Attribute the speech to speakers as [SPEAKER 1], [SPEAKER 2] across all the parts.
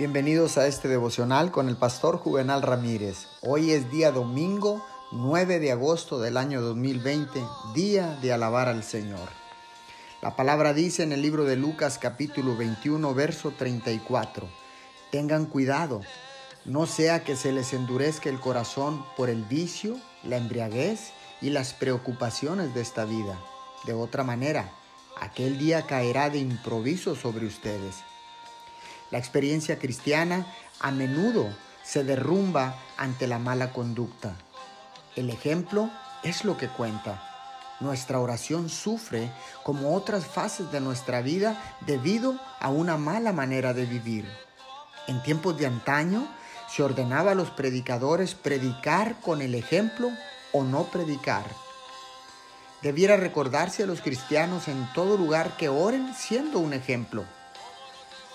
[SPEAKER 1] Bienvenidos a este devocional con el pastor Juvenal Ramírez. Hoy es día domingo 9 de agosto del año 2020, día de alabar al Señor. La palabra dice en el libro de Lucas capítulo 21, verso 34, tengan cuidado, no sea que se les endurezca el corazón por el vicio, la embriaguez y las preocupaciones de esta vida. De otra manera, aquel día caerá de improviso sobre ustedes la experiencia cristiana a menudo se derrumba ante la mala conducta. El ejemplo es lo que cuenta. Nuestra oración sufre como otras fases de nuestra vida debido a una mala manera de vivir. En tiempos de antaño se ordenaba a los predicadores predicar con el ejemplo o no predicar. Debiera recordarse a los cristianos en todo lugar que oren siendo un ejemplo.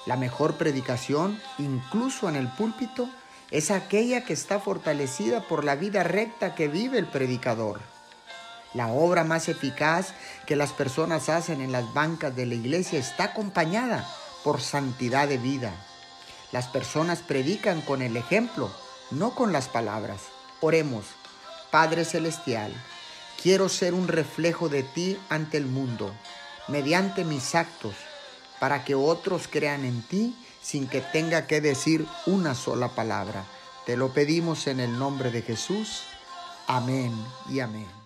[SPEAKER 1] La mejor predicación, incluso en el púlpito, es aquella que está fortalecida por la vida recta que vive el predicador. La obra más eficaz que las personas hacen en las bancas de la iglesia está acompañada por santidad de vida. Las personas predican con el ejemplo, no con las palabras. Oremos, Padre Celestial, quiero ser un reflejo de ti ante el mundo, mediante mis actos para que otros crean en ti sin que tenga que decir una sola palabra. Te lo pedimos en el nombre de Jesús. Amén y amén.